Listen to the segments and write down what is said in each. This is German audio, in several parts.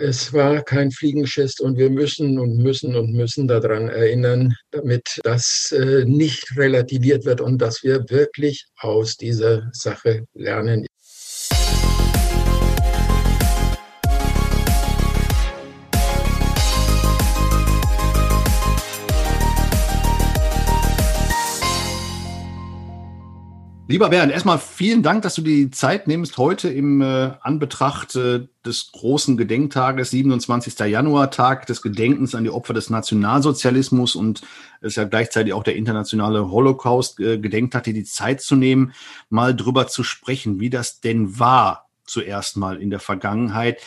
es war kein Fliegenschiss und wir müssen und müssen und müssen daran erinnern, damit das äh, nicht relativiert wird und dass wir wirklich aus dieser Sache lernen. Lieber Bernd, erstmal vielen Dank, dass du die Zeit nimmst, heute im äh, Anbetracht äh, des großen Gedenktages, 27. Januar, Tag des Gedenkens an die Opfer des Nationalsozialismus und es ist ja gleichzeitig auch der internationale Holocaust-Gedenktag, äh, dir die Zeit zu nehmen, mal drüber zu sprechen, wie das denn war zuerst mal in der Vergangenheit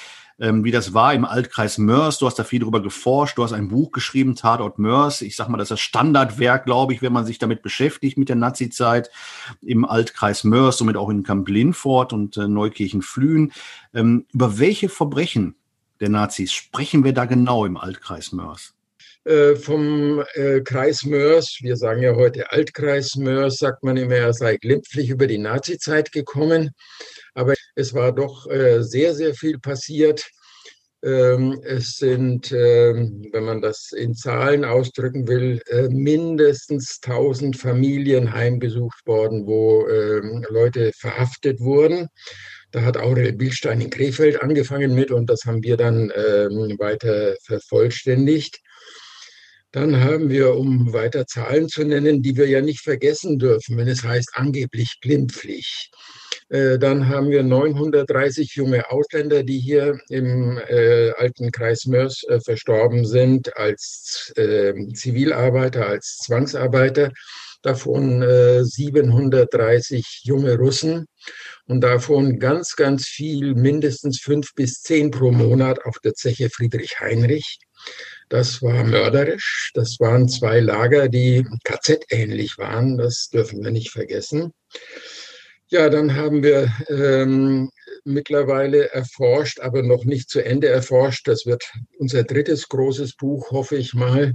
ähm, wie das war im Altkreis Mörs. Du hast da viel drüber geforscht. Du hast ein Buch geschrieben, Tatort Mörs. Ich sag mal, das ist das Standardwerk, glaube ich, wenn man sich damit beschäftigt mit der Nazi-Zeit im Altkreis Mörs, somit auch in Kamp-Lindfort und äh, Neukirchen-Flühen. Ähm, über welche Verbrechen der Nazis sprechen wir da genau im Altkreis Mörs? Äh, vom äh, Kreis Mörs, wir sagen ja heute Altkreis Mörs, sagt man immer, er sei glimpflich über die Nazizeit gekommen. Aber es war doch äh, sehr, sehr viel passiert. Ähm, es sind, ähm, wenn man das in Zahlen ausdrücken will, mindestens 1000 Familien heimgesucht worden, wo ähm, Leute verhaftet wurden. Da hat Aurel Bildstein in Krefeld angefangen mit und das haben wir dann weiter vervollständigt. Dann haben wir, um weiter Zahlen zu nennen, die wir ja nicht vergessen dürfen, wenn es heißt angeblich glimpflich. Äh, dann haben wir 930 junge Ausländer, die hier im äh, alten Kreis Mörs äh, verstorben sind als äh, Zivilarbeiter, als Zwangsarbeiter. Davon 730 äh, junge Russen und davon ganz, ganz viel, mindestens fünf bis zehn pro Monat auf der Zeche Friedrich Heinrich. Das war mörderisch. Das waren zwei Lager, die KZ-ähnlich waren. Das dürfen wir nicht vergessen. Ja, dann haben wir ähm, mittlerweile erforscht, aber noch nicht zu Ende erforscht. Das wird unser drittes großes Buch, hoffe ich mal,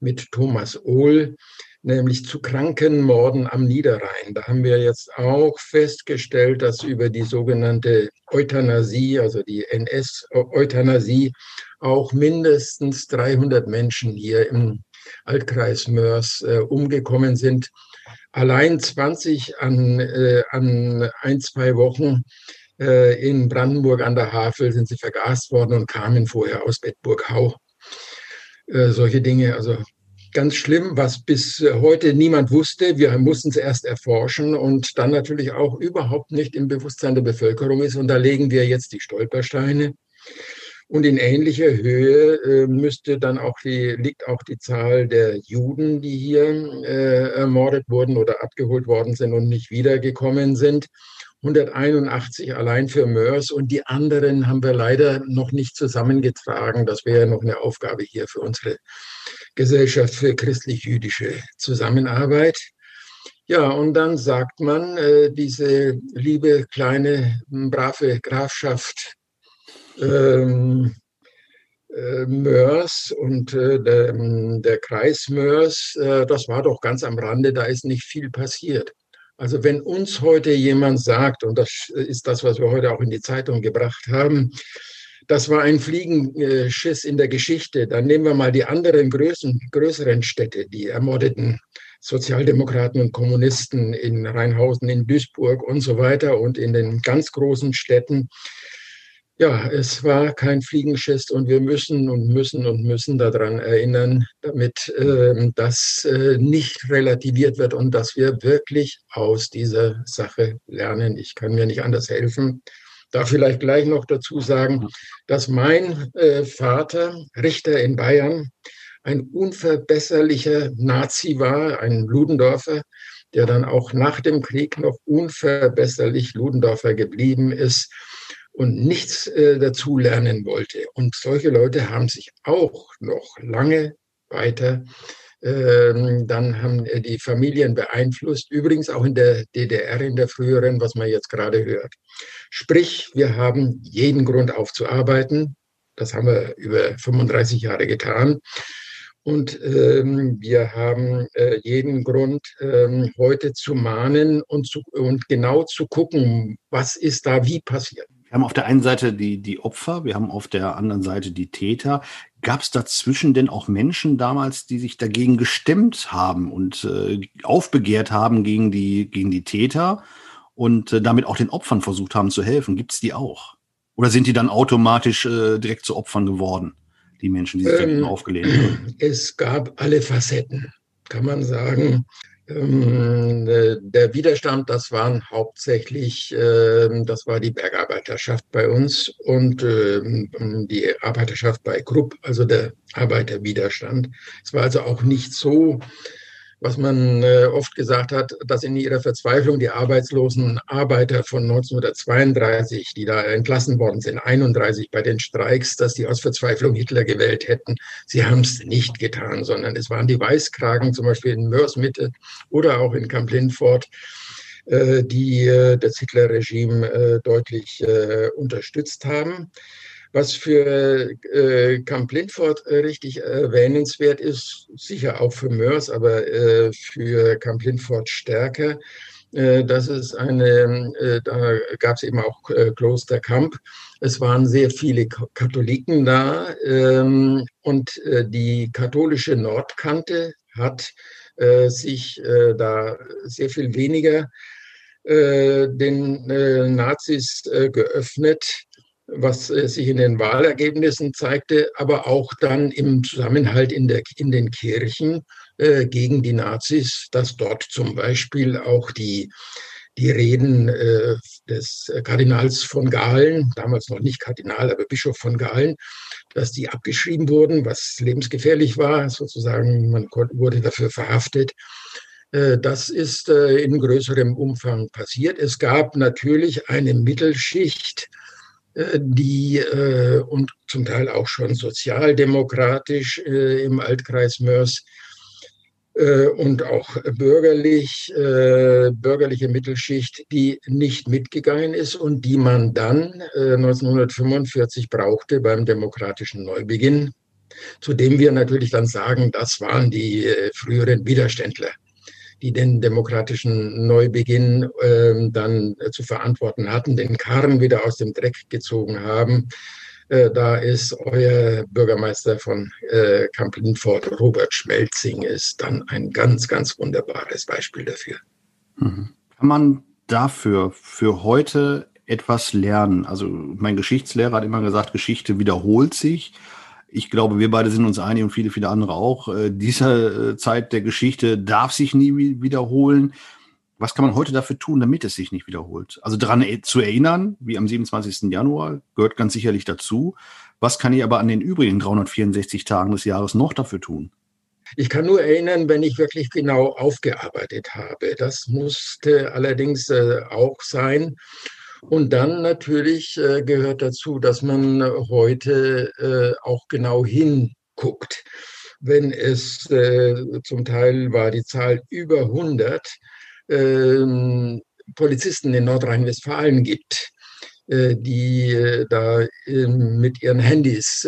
mit Thomas Ohl, nämlich zu Krankenmorden am Niederrhein. Da haben wir jetzt auch festgestellt, dass über die sogenannte Euthanasie, also die NS-Euthanasie, auch mindestens 300 Menschen hier im Altkreis Mörs äh, umgekommen sind allein 20 an, äh, an ein, zwei Wochen äh, in Brandenburg an der Havel sind sie vergast worden und kamen vorher aus Bedburg-Hau. Äh, solche Dinge, also ganz schlimm, was bis heute niemand wusste. Wir mussten es erst erforschen und dann natürlich auch überhaupt nicht im Bewusstsein der Bevölkerung ist. Und da legen wir jetzt die Stolpersteine. Und in ähnlicher Höhe äh, müsste dann auch die, liegt auch die Zahl der Juden, die hier äh, ermordet wurden oder abgeholt worden sind und nicht wiedergekommen sind. 181 allein für Mörs und die anderen haben wir leider noch nicht zusammengetragen. Das wäre noch eine Aufgabe hier für unsere Gesellschaft für christlich-jüdische Zusammenarbeit. Ja, und dann sagt man, äh, diese liebe kleine brave Grafschaft ähm, äh, Mörs und äh, der, der, Kreis Mörs, äh, das war doch ganz am Rande, da ist nicht viel passiert. Also wenn uns heute jemand sagt, und das ist das, was wir heute auch in die Zeitung gebracht haben, das war ein Fliegenschiss in der Geschichte, dann nehmen wir mal die anderen Größen, größeren Städte, die ermordeten Sozialdemokraten und Kommunisten in Rheinhausen, in Duisburg und so weiter und in den ganz großen Städten ja, es war kein Fliegenschiss und wir müssen und müssen und müssen daran erinnern, damit äh, das äh, nicht relativiert wird und dass wir wirklich aus dieser Sache lernen. Ich kann mir nicht anders helfen. Da vielleicht gleich noch dazu sagen, dass mein äh, Vater, Richter in Bayern, ein unverbesserlicher Nazi war, ein Ludendorfer, der dann auch nach dem Krieg noch unverbesserlich Ludendorfer geblieben ist und nichts äh, dazu lernen wollte. Und solche Leute haben sich auch noch lange weiter ähm, dann haben äh, die Familien beeinflusst, übrigens auch in der DDR, in der früheren, was man jetzt gerade hört. Sprich, wir haben jeden Grund aufzuarbeiten. Das haben wir über 35 Jahre getan. Und ähm, wir haben äh, jeden Grund, ähm, heute zu mahnen und, zu, und genau zu gucken, was ist da wie passiert. Wir haben auf der einen Seite die, die Opfer, wir haben auf der anderen Seite die Täter. Gab es dazwischen denn auch Menschen damals, die sich dagegen gestemmt haben und äh, aufbegehrt haben gegen die, gegen die Täter und äh, damit auch den Opfern versucht haben zu helfen? Gibt es die auch? Oder sind die dann automatisch äh, direkt zu Opfern geworden, die Menschen, die sich ähm, aufgelehnt haben? Es gab alle Facetten, kann man sagen. Ähm, äh, der Widerstand, das waren hauptsächlich, ähm, das war die Bergarbeiterschaft bei uns und ähm, die Arbeiterschaft bei Krupp, also der Arbeiterwiderstand. Es war also auch nicht so, was man äh, oft gesagt hat, dass in ihrer Verzweiflung die arbeitslosen Arbeiter von 1932, die da entlassen worden sind, 31 bei den Streiks, dass die aus Verzweiflung Hitler gewählt hätten. Sie haben es nicht getan, sondern es waren die Weißkragen, zum Beispiel in Mörsmitte oder auch in Camp Lindfort, äh, die äh, das Hitlerregime deutlich unterstützt haben. Was für äh, Camp Lindford äh, richtig erwähnenswert ist, sicher auch für Mörs, aber äh, für Camp Lindford stärker, äh, das ist eine, äh, da gab es eben auch äh, Kloster Kamp. Es waren sehr viele Katholiken da ähm, und äh, die katholische Nordkante hat äh, sich äh, da sehr viel weniger äh, den äh, Nazis geöffnet was äh, sich in den Wahlergebnissen zeigte, aber auch dann im Zusammenhalt in, der, in den Kirchen äh, gegen die Nazis, dass dort zum Beispiel auch die, die Reden äh, des Kardinals von Galen, damals noch nicht Kardinal, aber Bischof von Galen, dass die abgeschrieben wurden, was lebensgefährlich war, sozusagen, man wurde dafür verhaftet. Äh, das ist äh, in größerem Umfang passiert. Es gab natürlich eine Mittelschicht, die äh, und zum Teil auch schon sozialdemokratisch äh, im Altkreis Mörs äh, und auch bürgerlich, äh, bürgerliche Mittelschicht, die nicht mitgegangen ist und die man dann 1945 äh, brauchte beim demokratischen Neubeginn, zu dem wir natürlich dann sagen, das waren die früheren Widerständler die den demokratischen Neubeginn äh, dann zu verantworten hatten, den Karren wieder aus dem Dreck gezogen haben. Äh, da ist euer Bürgermeister von äh, Kamp-Lindfort, Robert Schmelzing, ist dann ein ganz, ganz wunderbares Beispiel dafür. Mhm. Kann man dafür für heute etwas lernen? Also mein Geschichtslehrer hat immer gesagt, Geschichte wiederholt sich ich glaube, wir beide sind uns einig und viele, viele andere auch. Äh, diese äh, Zeit der Geschichte darf sich nie wiederholen. Was kann man heute dafür tun, damit es sich nicht wiederholt? Also daran e-, zu erinnern, wie am 27. Januar, gehört ganz sicherlich dazu. Was kann ich aber an den übrigen 364 Tagen des Jahres noch dafür tun? Ich kann nur erinnern, wenn ich wirklich genau aufgearbeitet habe. Das musste allerdings äh, auch sein. Und dann natürlich äh, gehört dazu, dass man heute äh, auch genau hinguckt. Wenn es äh, zum Teil war die Zahl über 100 ähm, Polizisten in Nordrhein-Westfalen gibt, äh, die äh, da mit ihren Handys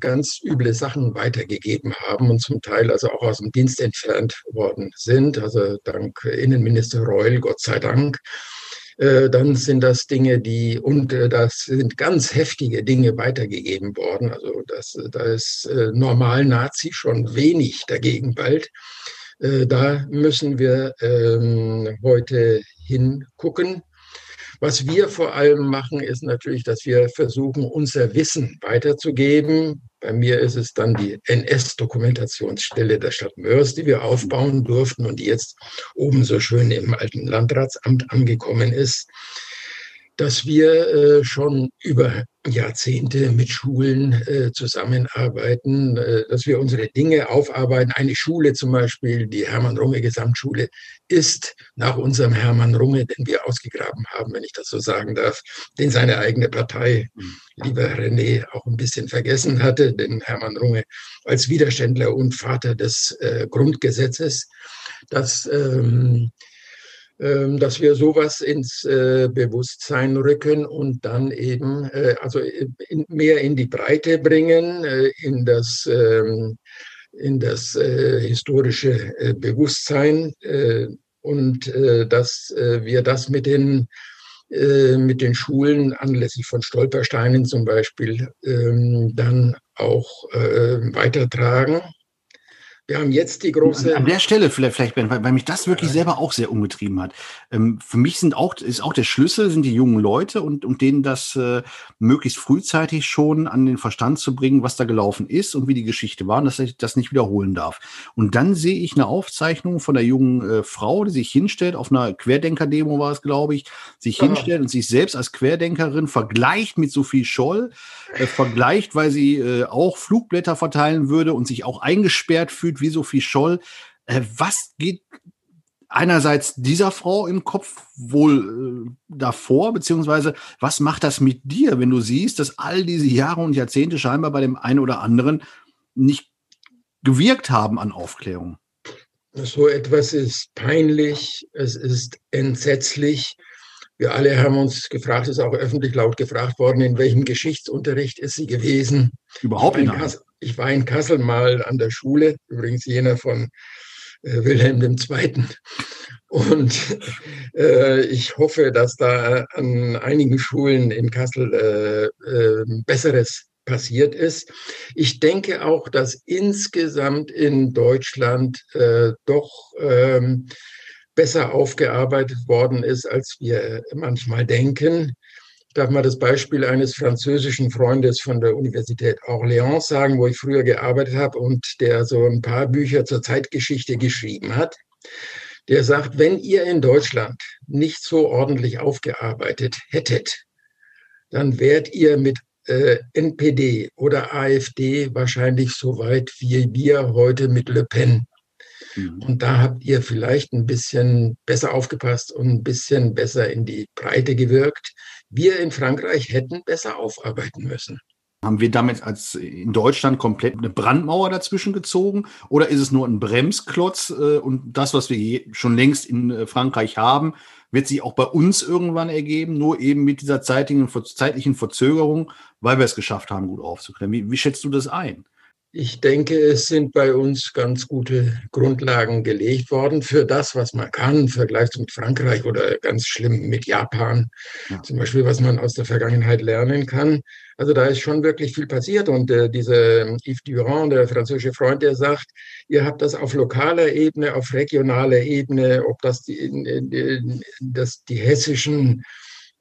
ganz üble Sachen weitergegeben haben und zum Teil also auch aus dem Dienst entfernt worden sind. Also dank Innenminister Reul, Gott sei Dank. Äh, dann sind das Dinge, die, und äh, das sind ganz heftige Dinge weitergegeben worden. Also das, da ist äh, normal Nazi schon wenig dagegen bald. Da müssen wir ähm, heute hingucken. Was wir vor allem machen, ist natürlich, dass wir versuchen, unser Wissen weiterzugeben. Bei mir ist es dann die NS-Dokumentationsstelle der Stadt Mörs, die wir aufbauen durften und die jetzt oben so schön im alten Landratsamt angekommen ist dass wir äh, schon über Jahrzehnte mit Schulen äh, zusammenarbeiten, äh, dass wir unsere Dinge aufarbeiten. Eine Schule zum Beispiel, die Hermann-Runge-Gesamtschule, ist nach unserem Hermann Runge, den wir ausgegraben haben, wenn ich das so sagen darf, den seine eigene Partei, mhm. lieber René, auch ein bisschen vergessen hatte, den Hermann Runge als Widerständler und Vater des äh, Grundgesetzes. Das ähm, ähm, dass wir sowas ins äh, Bewusstsein rücken und dann eben äh, also in, mehr in die Breite bringen, äh, in das, ähm, in das historische Bewusstsein und dass wir das mit den äh, mit den Schulen anlässlich von Stolpersteinen zum Beispiel ähm, dann auch äh, weitertragen. Wir haben jetzt die große. An der Stelle vielleicht, vielleicht Ben, weil, weil mich das wirklich selber auch sehr umgetrieben hat. Ähm, für mich sind auch, ist auch der Schlüssel, sind die jungen Leute und, und denen das äh, möglichst frühzeitig schon an den Verstand zu bringen, was da gelaufen ist und wie die Geschichte war und dass ich das nicht wiederholen darf. Und dann sehe ich eine Aufzeichnung von der jungen äh, Frau, die sich hinstellt, auf einer Querdenker-Demo war es, glaube ich, sich Aha. hinstellt und sich selbst als Querdenkerin vergleicht mit Sophie Scholl, äh, vergleicht, weil sie äh, auch Flugblätter verteilen würde und sich auch eingesperrt fühlt wie Sophie Scholl. Äh, was geht einerseits dieser Frau im Kopf wohl äh, davor, beziehungsweise was macht das mit dir, wenn du siehst, dass all diese Jahre und Jahrzehnte scheinbar bei dem einen oder anderen nicht gewirkt haben an Aufklärung? So etwas ist peinlich, es ist entsetzlich. Wir alle haben uns gefragt, ist auch öffentlich laut gefragt worden, in welchem Geschichtsunterricht ist sie gewesen? Überhaupt nicht. Ich war in Kassel mal an der Schule, übrigens jener von äh, Wilhelm II. Und äh, ich hoffe, dass da an einigen Schulen in Kassel äh, äh, Besseres passiert ist. Ich denke auch, dass insgesamt in Deutschland äh, doch ähm, besser aufgearbeitet worden ist, als wir manchmal denken darf mal das Beispiel eines französischen Freundes von der Universität Orléans sagen, wo ich früher gearbeitet habe und der so ein paar Bücher zur Zeitgeschichte geschrieben hat. Der sagt, wenn ihr in Deutschland nicht so ordentlich aufgearbeitet hättet, dann wärt ihr mit äh, NPD oder AfD wahrscheinlich so weit wie wir heute mit Le Pen. Mhm. Und da habt ihr vielleicht ein bisschen besser aufgepasst und ein bisschen besser in die Breite gewirkt wir in Frankreich hätten besser aufarbeiten müssen. Haben wir damit als in Deutschland komplett eine Brandmauer dazwischen gezogen? Oder ist es nur ein Bremsklotz äh, und das, was wir schon längst in äh, Frankreich haben, wird sich auch bei uns irgendwann ergeben, nur eben mit dieser zeitlichen, zeitlichen Verzögerung, weil wir es geschafft haben, gut aufzuklären? Wie, wie schätzt du das ein? Ich denke, es sind bei uns ganz gute Grundlagen gelegt worden für das, was man kann, im Vergleich mit Frankreich oder ganz schlimm mit Japan, ja. zum Beispiel, was man aus der Vergangenheit lernen kann. Also da ist schon wirklich viel passiert und äh, dieser Yves Durand, der französische Freund, der sagt, ihr habt das auf lokaler Ebene, auf regionaler Ebene, ob das die, das die hessischen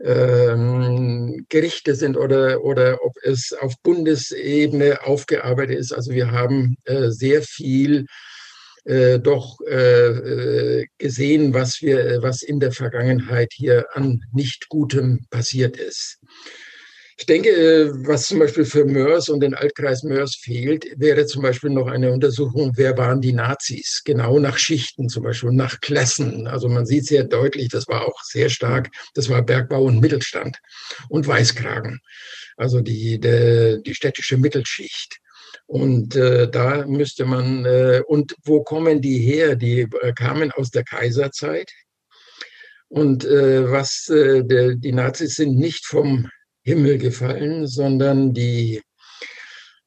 ähm, Gerichte sind oder, oder ob es auf Bundesebene aufgearbeitet ist. Also wir haben äh, sehr viel äh, doch äh, äh gesehen, was wir, was in der Vergangenheit hier an nicht Gutem passiert ist. Ich denke, äh, was zum Beispiel für Mörs und den Altkreis Mörs fehlt, wäre zum Beispiel noch eine Untersuchung, wer waren die Nazis, genau nach Schichten zum Beispiel, nach Klassen. Also man sieht sehr deutlich, das war auch sehr stark, das war Bergbau und Mittelstand und Weißkragen, also die, die, die städtische Mittelschicht. Und äh, da müsste man, äh, und wo kommen die her? Die äh, kamen aus der Kaiserzeit. Und äh, was äh, der, die Nazis sind nicht vom Himmel gefallen, sondern die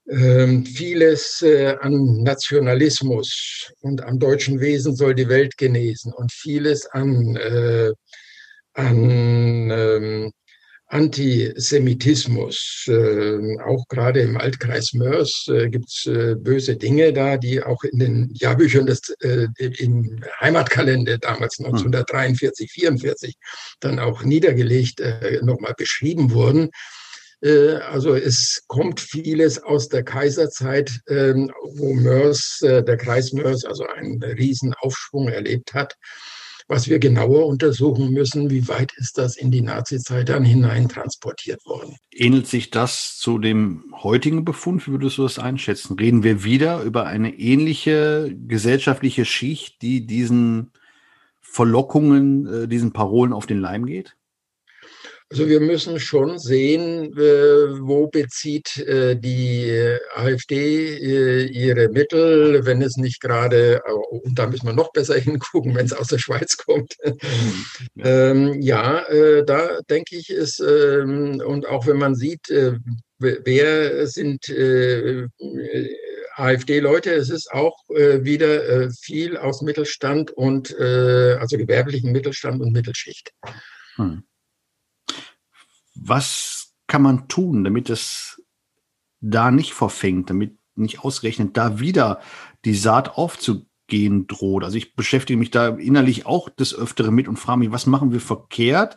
äh, vieles äh, an Nationalismus und am deutschen Wesen soll die Welt genesen und vieles an, äh, an ähm, Antisemitismus, äh, auch gerade im Altkreis Mörs äh, gibt es äh, böse Dinge da, die auch in den Jahrbüchern des, äh, im Heimatkalender damals 1943, hm. 44 dann auch niedergelegt äh, nochmal beschrieben wurden. Äh, also es kommt vieles aus der Kaiserzeit, ähm, wo Mörs, der Kreis Mörs, also einen riesen Aufschwung erlebt hat was wir genauer untersuchen müssen, wie weit ist das in die Nazizeit dann hinein transportiert worden. Ähnelt sich das zu dem heutigen Befund? Wie würdest du das einschätzen? Reden wir wieder über eine ähnliche gesellschaftliche Schicht, die diesen Verlockungen, äh, diesen Parolen auf den Leim geht? Also wir müssen schon sehen, äh, wo bezieht äh, die AfD äh, ihre Mittel, wenn es nicht gerade, und da müssen wir noch besser hingucken, wenn es aus der Schweiz kommt. Mhm. ähm, ja, da denke ich ist, ähm, und auch wenn man sieht, wer sind AfD-Leute, es ist auch wieder viel aus Mittelstand und also gewerblichen Mittelstand und Mittelschicht. Hm. Was kann man tun, damit es da nicht verfängt, damit nicht ausgerechnet da wieder die Saat aufzugehen droht. Also ich beschäftige mich da innerlich auch des Öfteren mit und frage mich, was machen wir verkehrt,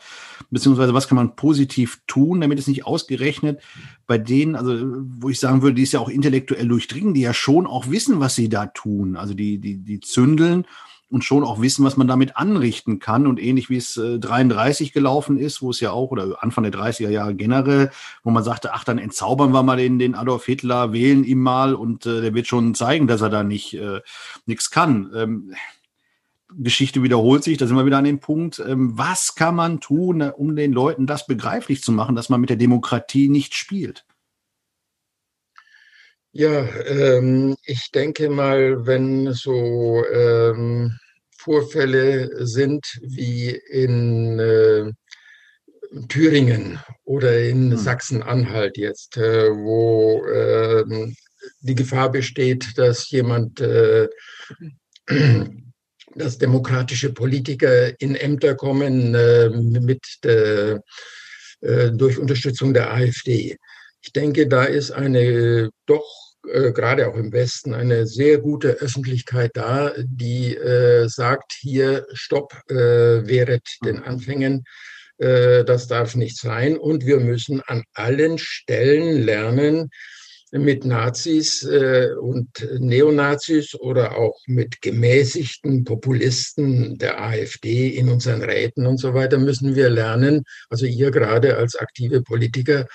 beziehungsweise was kann man positiv tun, damit es nicht ausgerechnet bei denen, also wo ich sagen würde, die ist ja auch intellektuell durchdringen, die ja schon auch wissen, was sie da tun. Also die, die, die zündeln und schon auch wissen, was man damit anrichten kann. Und ähnlich wie es äh, 33 gelaufen ist, wo es ja auch, oder Anfang der 30er Jahre generell, wo man sagte, ach, dann entzaubern wir mal den, den Adolf Hitler, wählen ihn mal und äh, der wird schon zeigen, dass er da nicht äh, nichts kann. Ähm, Geschichte wiederholt sich, da sind wir wieder an dem Punkt, ähm, was kann man tun, äh, um den Leuten das begreiflich zu machen, dass man mit der Demokratie nicht spielt? Ja, ähm, ich denke mal, wenn so ähm, Vorfälle sind wie in äh, Thüringen oder in hm. Sachsen-Anhalt jetzt, äh, wo äh, die Gefahr besteht, dass jemand, äh, dass demokratische Politiker in Ämter kommen äh, mit der, äh, durch Unterstützung der AfD. Ich denke, da ist eine doch äh, gerade auch im Westen eine sehr gute Öffentlichkeit da, die äh, sagt, hier Stopp, äh, wehret den mhm. Anfängen, äh, das darf nicht sein und wir müssen an allen Stellen lernen, mit Nazis äh, und Neonazis oder auch mit gemäßigten Populisten der AfD in unseren Räten und so weiter müssen wir lernen, also ihr gerade als aktive Politiker,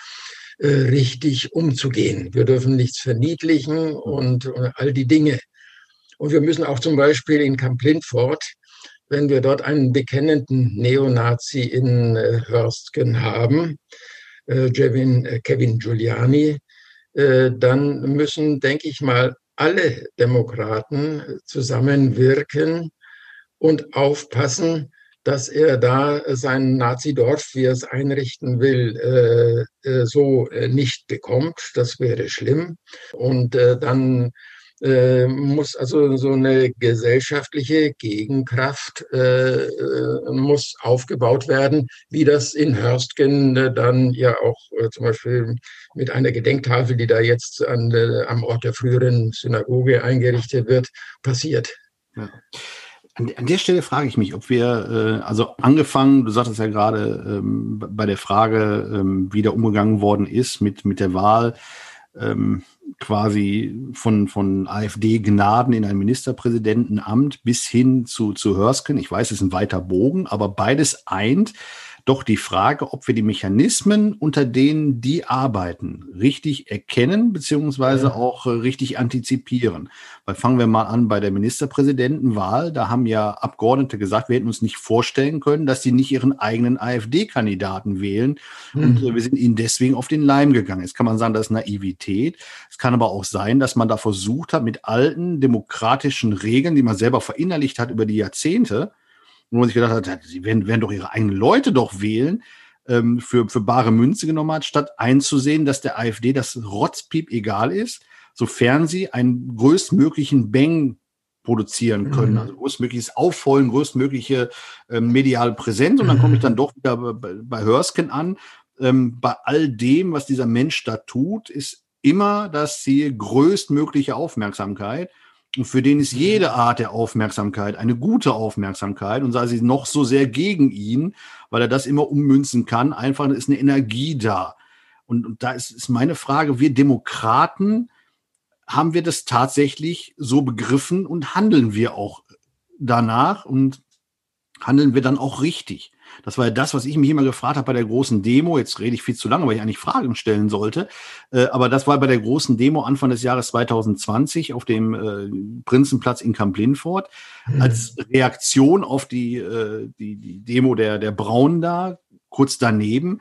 äh, richtig umzugehen. Wir dürfen nichts verniedlichen und, und all die Dinge. Und wir müssen auch zum Beispiel in Camp Lindford, wenn wir dort einen bekennenden Neonazi in äh, Hörstgen haben, äh, Kevin, äh, Kevin Giuliani, äh, dann müssen, denke ich mal, alle Demokraten zusammenwirken und aufpassen, dass er da sein Nazi-Dorf, wie er es einrichten will, äh, äh, so äh, nicht bekommt. Das wäre schlimm. Und dann muss also so eine gesellschaftliche Gegenkraft muss aufgebaut werden, wie das in Hörstgen äh, dann ja auch zum Beispiel mit einer Gedenktafel, die da jetzt an, am Ort der früheren Synagoge eingerichtet wird, passiert. Ja. An, an, der Stelle frage ich mich, ob wir, äh, also angefangen, du sagtest ja gerade ähm, bei der Frage, ähm, wie da umgegangen worden ist mit, mit der Wahl, ähm, quasi von, von AfD-Gnaden in ein Ministerpräsidentenamt bis hin zu, zu Hörsken. Ich weiß, es ist ein weiter Bogen, aber beides eint, doch die Frage, ob wir die Mechanismen, unter denen die arbeiten, richtig erkennen beziehungsweise ja. auch äh, richtig antizipieren. Weil fangen wir mal an bei der Ministerpräsidentenwahl. Da haben ja Abgeordnete gesagt, wir hätten uns nicht vorstellen können, dass sie nicht ihren eigenen AfD-Kandidaten wählen. Mhm. Und äh, wir sind ihnen deswegen auf den Leim gegangen. Jetzt kann man sagen, das ist Naivität. Es kann aber auch sein, dass man da versucht hat, mit alten demokratischen Regeln, die man selber verinnerlicht hat über die Jahrzehnte, wo man sich gedacht hat, sie werden, werden doch ihre eigenen Leute doch wählen, ähm, für, für bare Münze genommen hat, statt einzusehen, dass der AfD das Rotzpiep egal ist, sofern sie einen größtmöglichen Bang produzieren können, mhm. also größtmögliches Aufholen, größtmögliche äh, mediale Präsenz. Und dann komme ich dann doch wieder bei, bei Hörsken an. Ähm, bei all dem, was dieser Mensch da tut, ist immer das Ziel größtmögliche Aufmerksamkeit. Und für den ist jede Art der Aufmerksamkeit eine gute Aufmerksamkeit und sei sie noch so sehr gegen ihn, weil er das immer ummünzen kann. Einfach ist eine Energie da. Und, und da ist, ist meine Frage, wir Demokraten, haben wir das tatsächlich so begriffen und handeln wir auch danach und handeln wir dann auch richtig? Das war ja das, was ich mich immer gefragt habe bei der großen Demo. Jetzt rede ich viel zu lange, weil ich eigentlich Fragen stellen sollte. Äh, aber das war bei der großen Demo Anfang des Jahres 2020 auf dem äh, Prinzenplatz in Camp Lindford mhm. als Reaktion auf die, äh, die, die Demo der, der Braun da, kurz daneben.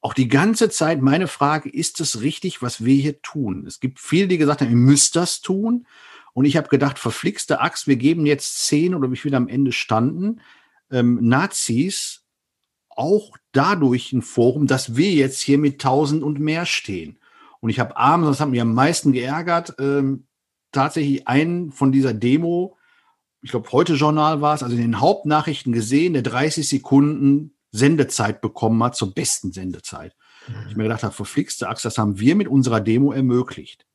Auch die ganze Zeit meine Frage, ist es richtig, was wir hier tun? Es gibt viele, die gesagt haben, ihr müsst das tun. Und ich habe gedacht, verflixte Axt, wir geben jetzt zehn oder wie viele am Ende standen, ähm, Nazis auch dadurch ein Forum, dass wir jetzt hier mit 1000 und mehr stehen. Und ich habe abends, das hat mich am meisten geärgert, ähm, tatsächlich einen von dieser Demo, ich glaube, heute Journal war es, also in den Hauptnachrichten gesehen, der 30 Sekunden Sendezeit bekommen hat zur besten Sendezeit. Ich mir gedacht habe, verflixte Axt, das haben wir mit unserer Demo ermöglicht.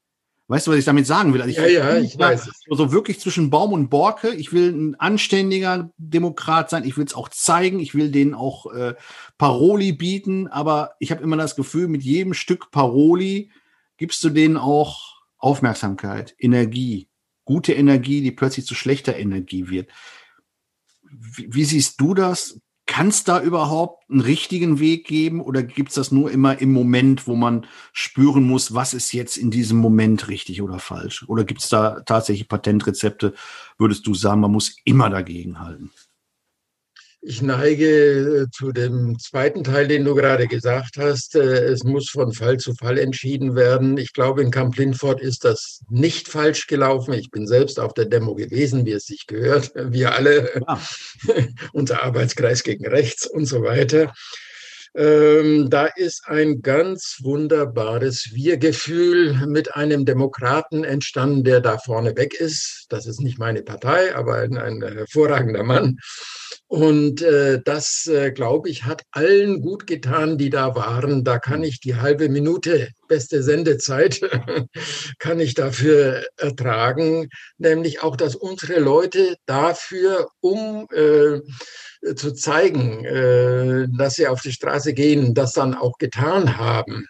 Weißt du, was ich damit sagen will? Also ich ja, ja, ich weiß. So wirklich zwischen Baum und Borke. Ich will ein anständiger Demokrat sein. Ich will es auch zeigen. Ich will denen auch äh, Paroli bieten. Aber ich habe immer das Gefühl, mit jedem Stück Paroli gibst du denen auch Aufmerksamkeit, Energie, gute Energie, die plötzlich zu schlechter Energie wird. Wie, wie siehst du das? Kann es da überhaupt einen richtigen Weg geben oder gibt es das nur immer im Moment, wo man spüren muss, was ist jetzt in diesem Moment richtig oder falsch? Oder gibt es da tatsächlich Patentrezepte, würdest du sagen, man muss immer dagegen halten? Ich neige äh, zu dem zweiten Teil, den du gerade gesagt hast. Äh, es muss von Fall zu Fall entschieden werden. Ich glaube, in Camp Lindford ist das nicht falsch gelaufen. Ich bin selbst auf der Demo gewesen, wie es sich gehört. Wir alle, ja. unser Arbeitskreis gegen Rechts und so weiter. Ähm, da ist ein ganz wunderbares Wir-Gefühl mit einem Demokraten entstanden, der da vorne weg ist. Das ist nicht meine Partei, aber ein, ein hervorragender Mann. Und äh, das, äh, glaube ich, hat allen gut getan, die da waren. Da kann ich die halbe Minute, beste Sendezeit, kann ich dafür ertragen. Nämlich auch, dass unsere Leute dafür, um äh, zu zeigen, äh, dass sie auf die Straße gehen, das dann auch getan haben.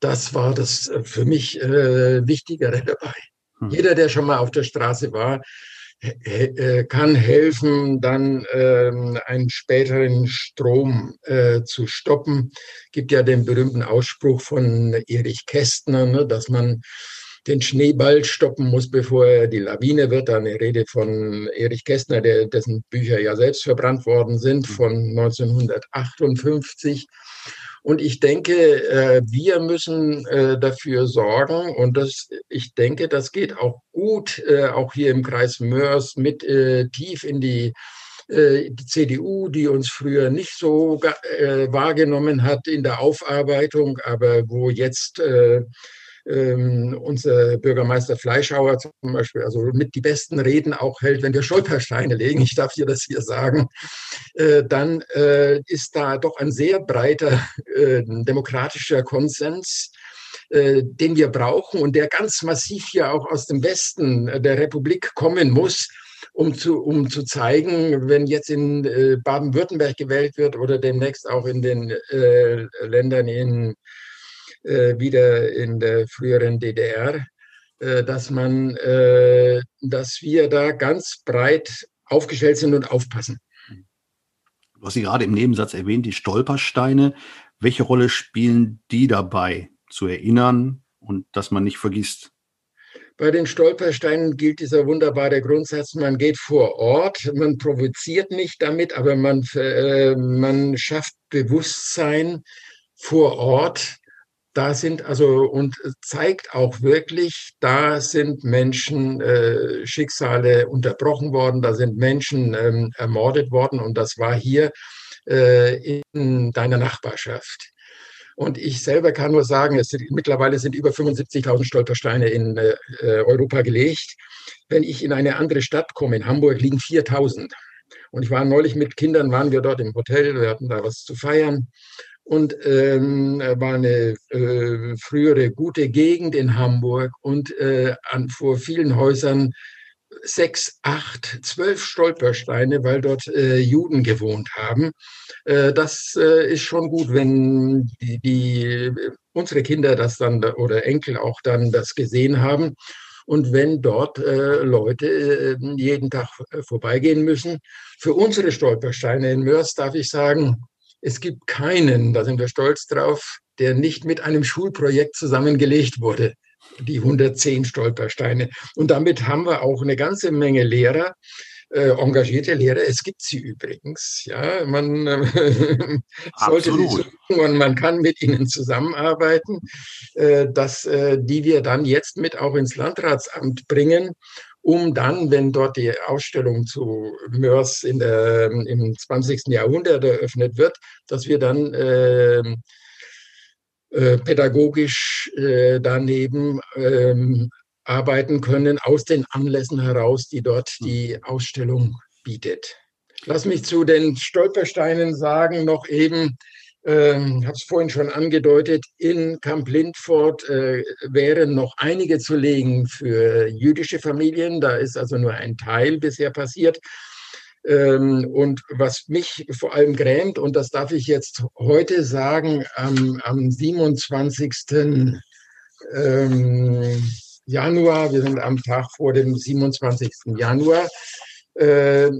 Das war das äh, für mich äh, Wichtigere dabei. Hm. Jeder, der schon mal auf der Straße war, kann helfen, dann ähm, einen späteren Strom äh, zu stoppen. Gibt ja den berühmten Ausspruch von Erich Kästner, ne, dass man den Schneeball stoppen muss, bevor er die Lawine wird. Eine Rede von Erich Kästner, der, dessen Bücher ja selbst verbrannt worden sind, von 1958. Und ich denke, äh, wir müssen äh, dafür sorgen, und das, ich denke, das geht auch gut, äh, auch hier im Kreis Mörs mit tief in die die CDU, die uns früher nicht so wahrgenommen hat in der Aufarbeitung, aber wo jetzt ähm, unser Bürgermeister Fleischhauer zum Beispiel, also mit die besten Reden auch hält, wenn wir Stolpersteine legen, ich darf hier das hier sagen, äh, dann äh, ist da doch ein sehr breiter äh, demokratischer Konsens äh, den wir brauchen und der ganz massiv hier auch aus dem Westen der Republik kommen muss, um zu, um zu zeigen, wenn jetzt in äh, Baden-Württemberg gewählt wird oder demnächst auch in den äh, Ländern in äh, wieder in der früheren DDR, äh, dass man, äh, dass wir da ganz breit aufgestellt sind und aufpassen. Hast sie gerade im Nebensatz erwähnt, die Stolpersteine. Welche Rolle spielen die dabei, zu erinnern und dass man nicht vergisst? Bei den Stolpersteinen gilt dieser wunderbare Grundsatz, man geht vor Ort, man provoziert nicht damit, aber man, äh, man schafft Bewusstsein vor Ort da sind also und zeigt auch wirklich, da sind Menschen äh, Schicksale unterbrochen worden, da sind Menschen ähm, ermordet worden und das war hier äh, in deiner Nachbarschaft. Und ich selber kann nur sagen, es sind, mittlerweile sind über 75.000 Stolpersteine in äh, Europa gelegt. Wenn ich in eine andere Stadt komme, in Hamburg liegen 4.000. Und ich war neulich mit Kindern, waren wir dort im Hotel, wir hatten da was zu feiern und ähm, war eine äh, frühere gute Gegend in Hamburg und äh, an, vor vielen Häusern sechs, acht, zwölf Stolpersteine, weil dort äh, Juden gewohnt haben. Äh, das äh, ist schon gut, wenn die, die, unsere Kinder das dann oder Enkel auch dann das gesehen haben. Und wenn dort äh, Leute äh, jeden Tag äh, vorbeigehen müssen, für unsere Stolpersteine in Mörs darf ich sagen, es gibt keinen, da sind wir stolz drauf, der nicht mit einem Schulprojekt zusammengelegt wurde. Die 110 Stolpersteine. Und damit haben wir auch eine ganze Menge Lehrer, äh, engagierte Lehrer. Es gibt sie übrigens. Ja, man äh, sollte sie suchen und man kann mit ihnen zusammenarbeiten, äh, dass, äh, die wir dann jetzt mit auch ins Landratsamt bringen um dann, wenn dort die Ausstellung zu Mörs in der, im 20. Jahrhundert eröffnet wird, dass wir dann äh, äh, pädagogisch äh, daneben ähm, arbeiten können, aus den Anlässen heraus, die dort hm. die Ausstellung bietet. Lass mich zu den Stolpersteinen sagen, noch eben, ähm, habe es vorhin schon angedeutet, in Camp Lindford äh, wären noch einige zu legen für jüdische Familien. Da ist also nur ein Teil bisher passiert. Ähm, und was mich vor allem grämt, und das darf ich jetzt heute sagen, am, am 27. Ähm, Januar, wir sind am Tag vor dem 27. Januar, äh,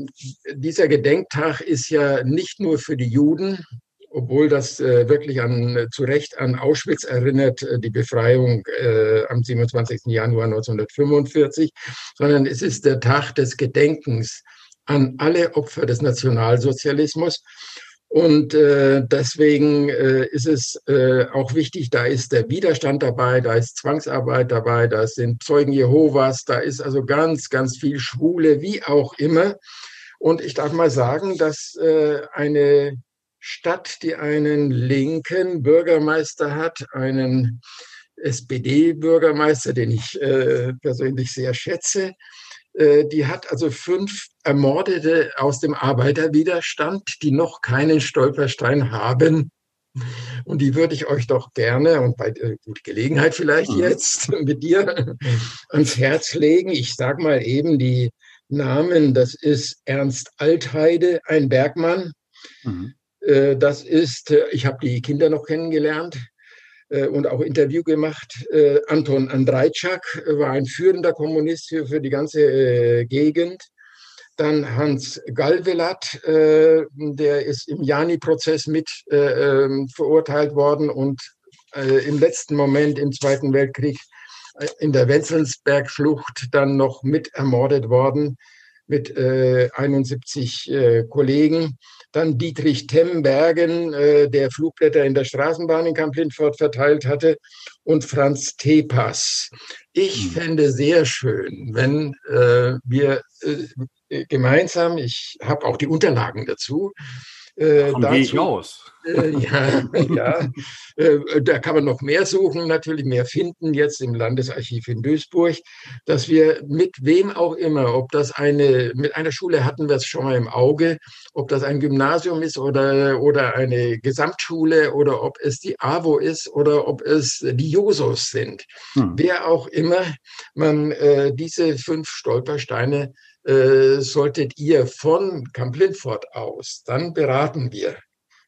dieser Gedenktag ist ja nicht nur für die Juden, obwohl das äh, wirklich an, zu Recht an Auschwitz erinnert, äh, die Befreiung äh, am 27. Januar 1945, sondern es ist der Tag des Gedenkens an alle Opfer des Nationalsozialismus. Und äh, deswegen äh, ist es äh, auch wichtig, da ist der Widerstand dabei, da ist Zwangsarbeit dabei, da sind Zeugen Jehovas, da ist also ganz, ganz viel Schwule, wie auch immer. Und ich darf mal sagen, dass äh, eine Stadt, die einen linken Bürgermeister hat, einen SPD-Bürgermeister, den ich äh, persönlich sehr schätze. Äh, die hat also fünf Ermordete aus dem Arbeiterwiderstand, die noch keinen Stolperstein haben. Und die würde ich euch doch gerne und bei äh, guter Gelegenheit vielleicht mhm. jetzt mit dir ans Herz legen. Ich sage mal eben die Namen. Das ist Ernst Altheide, ein Bergmann. Mhm. Äh, das ist, äh, ich habe die Kinder noch kennengelernt äh, und auch Interview gemacht. Anton Andrejczak war ein führender Kommunist für die ganze Gegend. Dann Hans Galvelat, der ist im Jani-Prozess mit ähm, verurteilt worden und im letzten Moment im Zweiten Weltkrieg in der Wenzelsbergschlucht dann noch mit ermordet worden mit 71 Kollegen. Dann Dietrich Tembergen, äh, der Flugblätter in der Straßenbahn in Kamp-Lindfort verteilt hatte. Und Franz Tepas. Ich hm. fände sehr schön, wenn äh, wir äh, gemeinsam, ich habe auch die Unterlagen dazu, äh, dazu, gehe ich aus. Äh, ja, ja. Äh, da kann man noch mehr suchen, natürlich mehr finden, jetzt im Landesarchiv in Duisburg, dass wir mit wem auch immer, ob das eine, mit einer Schule hatten wir es schon mal im Auge, ob das ein Gymnasium ist oder, oder eine Gesamtschule oder ob es die AWO ist oder ob es die Josos sind. Hm. Wer auch immer man äh, diese fünf Stolpersteine äh, solltet ihr von Camp Lindford aus, dann beraten wir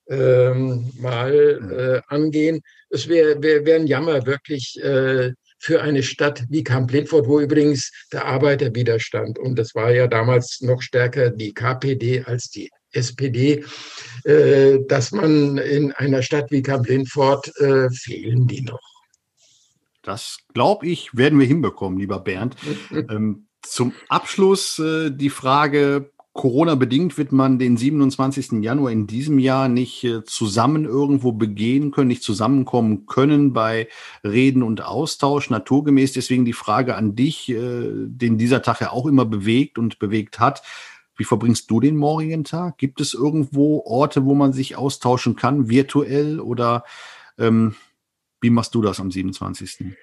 ähm, mal hm. äh, angehen. Es wäre wär, wär ein Jammer wirklich äh, für eine Stadt wie Camp Lindford, wo übrigens der Arbeiterwiderstand, und das war ja damals noch stärker die KPD als die SPD, äh, dass man in einer Stadt wie Camp Lindford äh, fehlen die noch. Das glaube ich, werden wir hinbekommen, lieber Bernd. ähm, zum Abschluss äh, die Frage, Corona-bedingt wird man den 27. Januar in diesem Jahr nicht äh, zusammen irgendwo begehen können, nicht zusammenkommen können bei Reden und Austausch, naturgemäß. Deswegen die Frage an dich, äh, den dieser Tag ja auch immer bewegt und bewegt hat. Wie verbringst du den morgigen Tag? Gibt es irgendwo Orte, wo man sich austauschen kann, virtuell oder ähm, wie machst du das am 27.?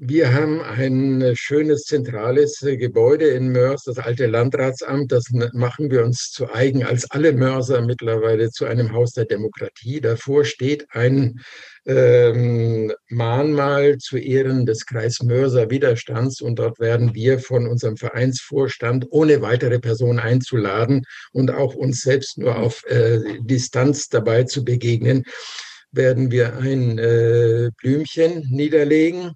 Wir haben ein schönes zentrales Gebäude in Mörs, das alte Landratsamt. Das machen wir uns zu eigen als alle Mörser mittlerweile zu einem Haus der Demokratie. Davor steht ein ähm, Mahnmal zu Ehren des Kreis Mörser Widerstands und dort werden wir von unserem Vereinsvorstand ohne weitere Person einzuladen und auch uns selbst nur auf äh, Distanz dabei zu begegnen, werden wir ein äh, Blümchen niederlegen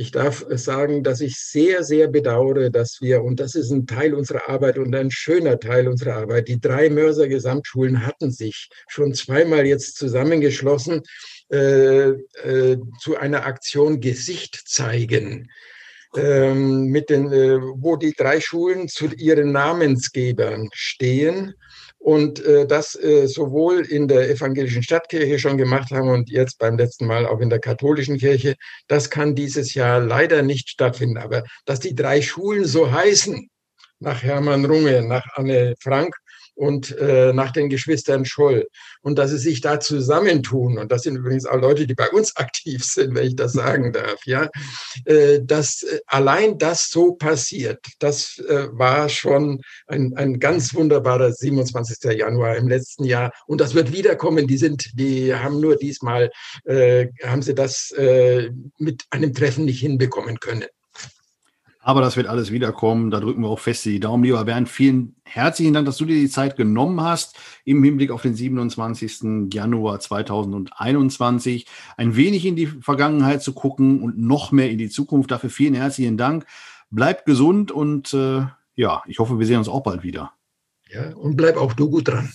ich darf sagen, dass ich sehr, sehr bedauere, dass wir, und das ist ein Teil unserer Arbeit und ein schöner Teil unserer Arbeit, die drei Mörser Gesamtschulen hatten sich schon zweimal jetzt zusammengeschlossen äh, äh, zu einer Aktion Gesicht zeigen. Ähm, mit den, äh, wo die drei Schulen zu ihren Namensgebern stehen und äh, das äh, sowohl in der evangelischen Stadtkirche schon gemacht haben und jetzt beim letzten Mal auch in der katholischen Kirche, das kann dieses Jahr leider nicht stattfinden. Aber dass die drei Schulen so heißen, nach Hermann Runge, nach Anne Frank und äh, nach den Geschwistern Scholl. Und dass sie sich da zusammentun, und das sind übrigens auch Leute, die bei uns aktiv sind, wenn ich das sagen darf, ja, äh, dass äh, allein das so passiert, das äh, war schon ein, ein ganz wunderbarer 27. Januar im letzten Jahr. Und das wird wiederkommen. Die sind, die haben nur diesmal, äh, haben sie das äh, mit einem Treffen nicht hinbekommen können. Aber das wird alles wiederkommen. Da drücken wir auch fest die Daumen. Lieber Bernd, vielen herzlichen Dank, dass du dir die Zeit genommen hast, im Hinblick auf den 27. Januar 2021 ein wenig in die Vergangenheit zu gucken und noch mehr in die Zukunft. Dafür vielen herzlichen Dank. Bleibt gesund und äh, ja, ich hoffe, wir sehen uns auch bald wieder. Ja, und bleib auch du gut dran.